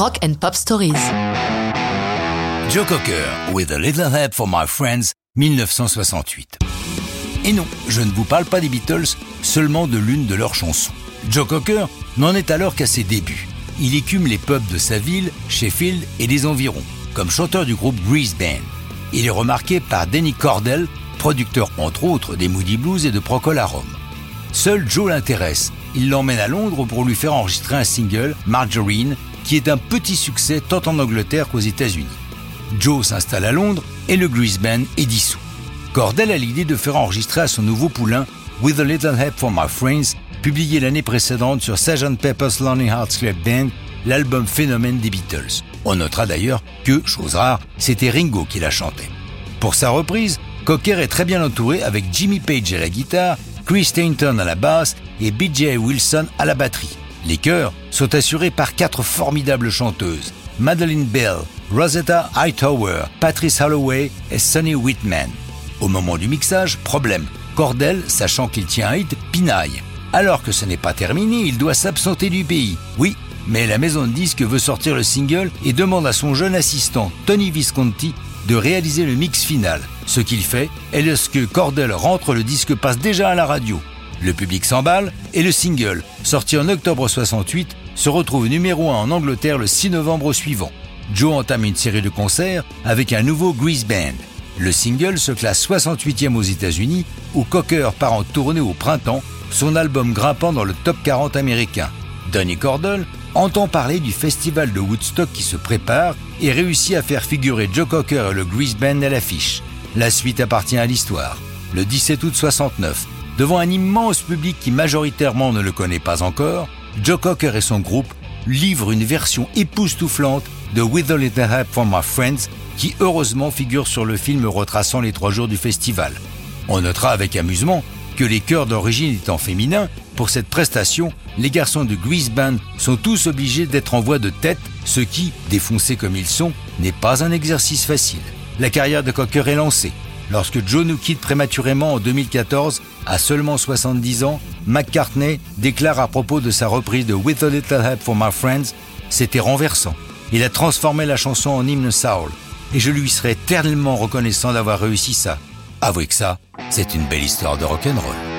Rock and Pop Stories. Joe Cocker, With a Little Help for My Friends, 1968. Et non, je ne vous parle pas des Beatles, seulement de l'une de leurs chansons. Joe Cocker n'en est alors qu'à ses débuts. Il écume les pubs de sa ville, Sheffield et des environs, comme chanteur du groupe Grease Band. Il est remarqué par Danny Cordell, producteur entre autres des Moody Blues et de Procol Harum. Seul Joe l'intéresse. Il l'emmène à Londres pour lui faire enregistrer un single, Margarine, qui est un petit succès tant en Angleterre qu'aux États-Unis. Joe s'installe à Londres et le Grease Band est dissous. Cordell a l'idée de faire enregistrer à son nouveau poulain With a Little Help for My Friends, publié l'année précédente sur Sgt. Pepper's Lonely Hearts Club Band, l'album phénomène des Beatles. On notera d'ailleurs que, chose rare, c'était Ringo qui la chantait. Pour sa reprise, Cocker est très bien entouré avec Jimmy Page à la guitare, Chris Stainton à la basse et BJ Wilson à la batterie. Les chœurs sont assurés par quatre formidables chanteuses, Madeleine Bell, Rosetta Hightower, Patrice Holloway et Sonny Whitman. Au moment du mixage, problème. Cordell, sachant qu'il tient un hit, pinaille. Alors que ce n'est pas terminé, il doit s'absenter du pays. Oui, mais la maison de disques veut sortir le single et demande à son jeune assistant, Tony Visconti, de réaliser le mix final. Ce qu'il fait, et lorsque Cordell rentre, le disque passe déjà à la radio. Le public s'emballe et le single, sorti en octobre 68, se retrouve numéro 1 en Angleterre le 6 novembre suivant. Joe entame une série de concerts avec un nouveau Grease Band. Le single se classe 68e aux États-Unis, où Cocker part en tournée au printemps, son album grimpant dans le top 40 américain. Donny Cordell entend parler du festival de Woodstock qui se prépare et réussit à faire figurer Joe Cocker et le Grease Band à l'affiche. La suite appartient à l'histoire. Le 17 août 69, devant un immense public qui majoritairement ne le connaît pas encore, Joe Cocker et son groupe livrent une version époustouflante de With a Little Help from My Friends qui heureusement figure sur le film retraçant les trois jours du festival. On notera avec amusement que les chœurs d'origine étant féminins, pour cette prestation, les garçons de Grease Band sont tous obligés d'être en voix de tête, ce qui, défoncés comme ils sont, n'est pas un exercice facile. La carrière de Cocker est lancée. Lorsque Joe nous quitte prématurément en 2014, à seulement 70 ans, McCartney déclare à propos de sa reprise de With a Little Help for My Friends, c'était renversant. Il a transformé la chanson en hymne soul et je lui serai tellement reconnaissant d'avoir réussi ça. Avouez que ça, c'est une belle histoire de rock'n'roll.